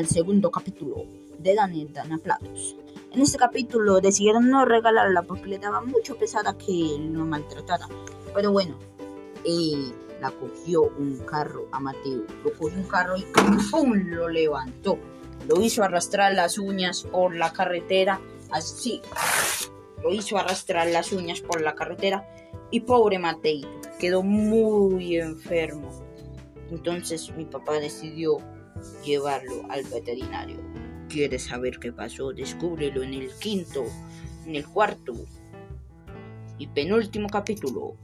el segundo capítulo de Daniel Dana Platos. En este capítulo decidieron no regalarla porque le daba mucho pesada que lo maltratara. Pero bueno, eh, la cogió un carro a Mateo. Lo cogió un carro y lo levantó. Lo hizo arrastrar las uñas por la carretera. Así. Lo hizo arrastrar las uñas por la carretera. Y pobre Mateo quedó muy enfermo. Entonces mi papá decidió llevarlo al veterinario. ¿Quieres saber qué pasó? Descúbrelo en el quinto, en el cuarto y penúltimo capítulo